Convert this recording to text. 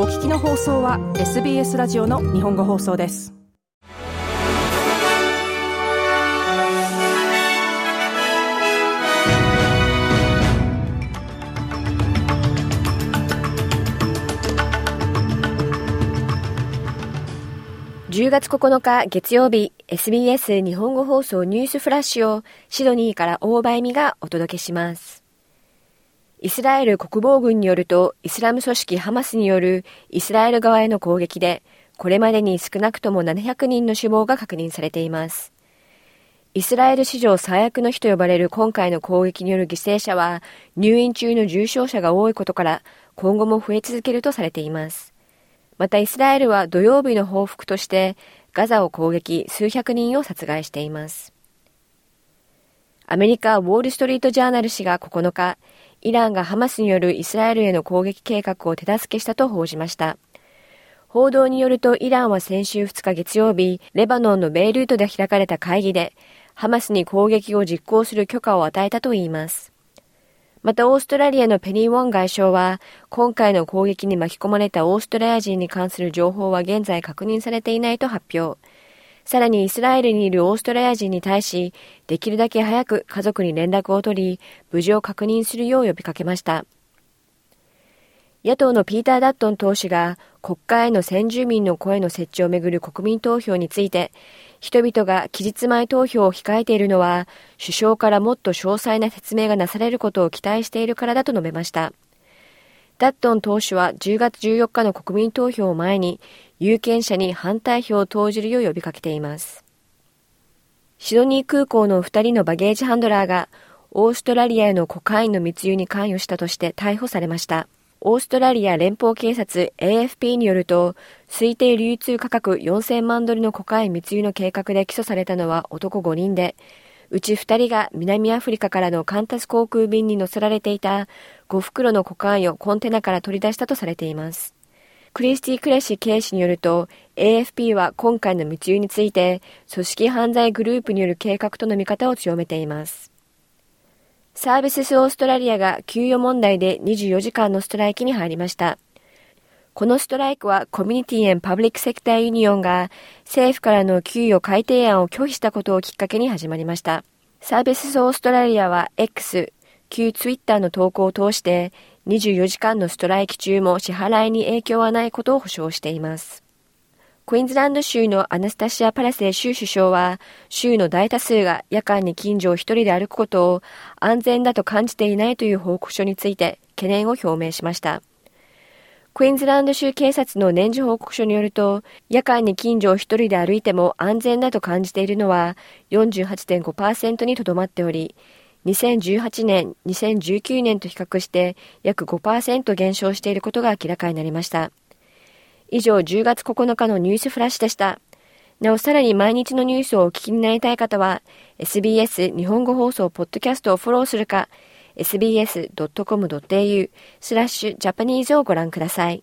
お聞きの放送は SBS ラジオの日本語放送です。10月9日月曜日 SBS 日本語放送ニュースフラッシュをシドニーから大場恵美がお届けします。イスラエル国防軍によると、イスラム組織ハマスによるイスラエル側への攻撃で、これまでに少なくとも700人の死亡が確認されています。イスラエル史上最悪の日と呼ばれる今回の攻撃による犠牲者は、入院中の重症者が多いことから、今後も増え続けるとされています。またイスラエルは土曜日の報復として、ガザを攻撃数百人を殺害しています。アメリカウォールストリートジャーナル紙が9日、イランがハマスによるイスラエルへの攻撃計画を手助けしたと報じました。報道によるとイランは先週2日月曜日、レバノンのベイルートで開かれた会議で、ハマスに攻撃を実行する許可を与えたといいます。またオーストラリアのペニー・ウォン外相は、今回の攻撃に巻き込まれたオーストラリア人に関する情報は現在確認されていないと発表。さらにイスラエルにいるオーストラリア人に対し、できるだけ早く家族に連絡を取り、無事を確認するよう呼びかけました。野党のピーター・ダットン党首が国会への先住民の声の設置をめぐる国民投票について、人々が期日前投票を控えているのは、首相からもっと詳細な説明がなされることを期待しているからだと述べました。ダットン党首は10月14日の国民投票を前に有権者に反対票を投じるよう呼びかけています。シドニー空港の2人のバゲージハンドラーがオーストラリアへのコカインの密輸に関与したとして逮捕されました。オーストラリア連邦警察 AFP によると、推定流通価格4000万ドルのコカイン密輸の計画で起訴されたのは男5人で、うち2人が南アフリカからのカンタス航空便に乗せられていた5袋のコカインをコンテナから取り出したとされています。クリスティ・クレシ警視によると、AFP は今回の密輸について、組織犯罪グループによる計画との見方を強めています。サービスオーストラリアが給与問題で24時間のストライキに入りました。このストライクはコミュニティエン・パブリックセクターユニオンが政府からの給与改定案を拒否したことをきっかけに始まりました。サービスオーストラリアは X、旧ツイッターの投稿を通して24時間のストライキ中も支払いに影響はないことを保証しています。クイーンズランド州のアナスタシア・パラセ州首相は、州の大多数が夜間に近所を一人で歩くことを安全だと感じていないという報告書について懸念を表明しました。クイーンズランド州警察の年次報告書によると、夜間に近所を一人で歩いても安全だと感じているのは48.5%にとどまっており、2018年、2019年と比較して約5%減少していることが明らかになりました。以上、10月9日のニュースフラッシュでした。なお、さらに毎日のニュースをお聞きになりたい方は、SBS 日本語放送ポッドキャストをフォローするか、sbs.com.au スラッシュジャパニーズをご覧ください。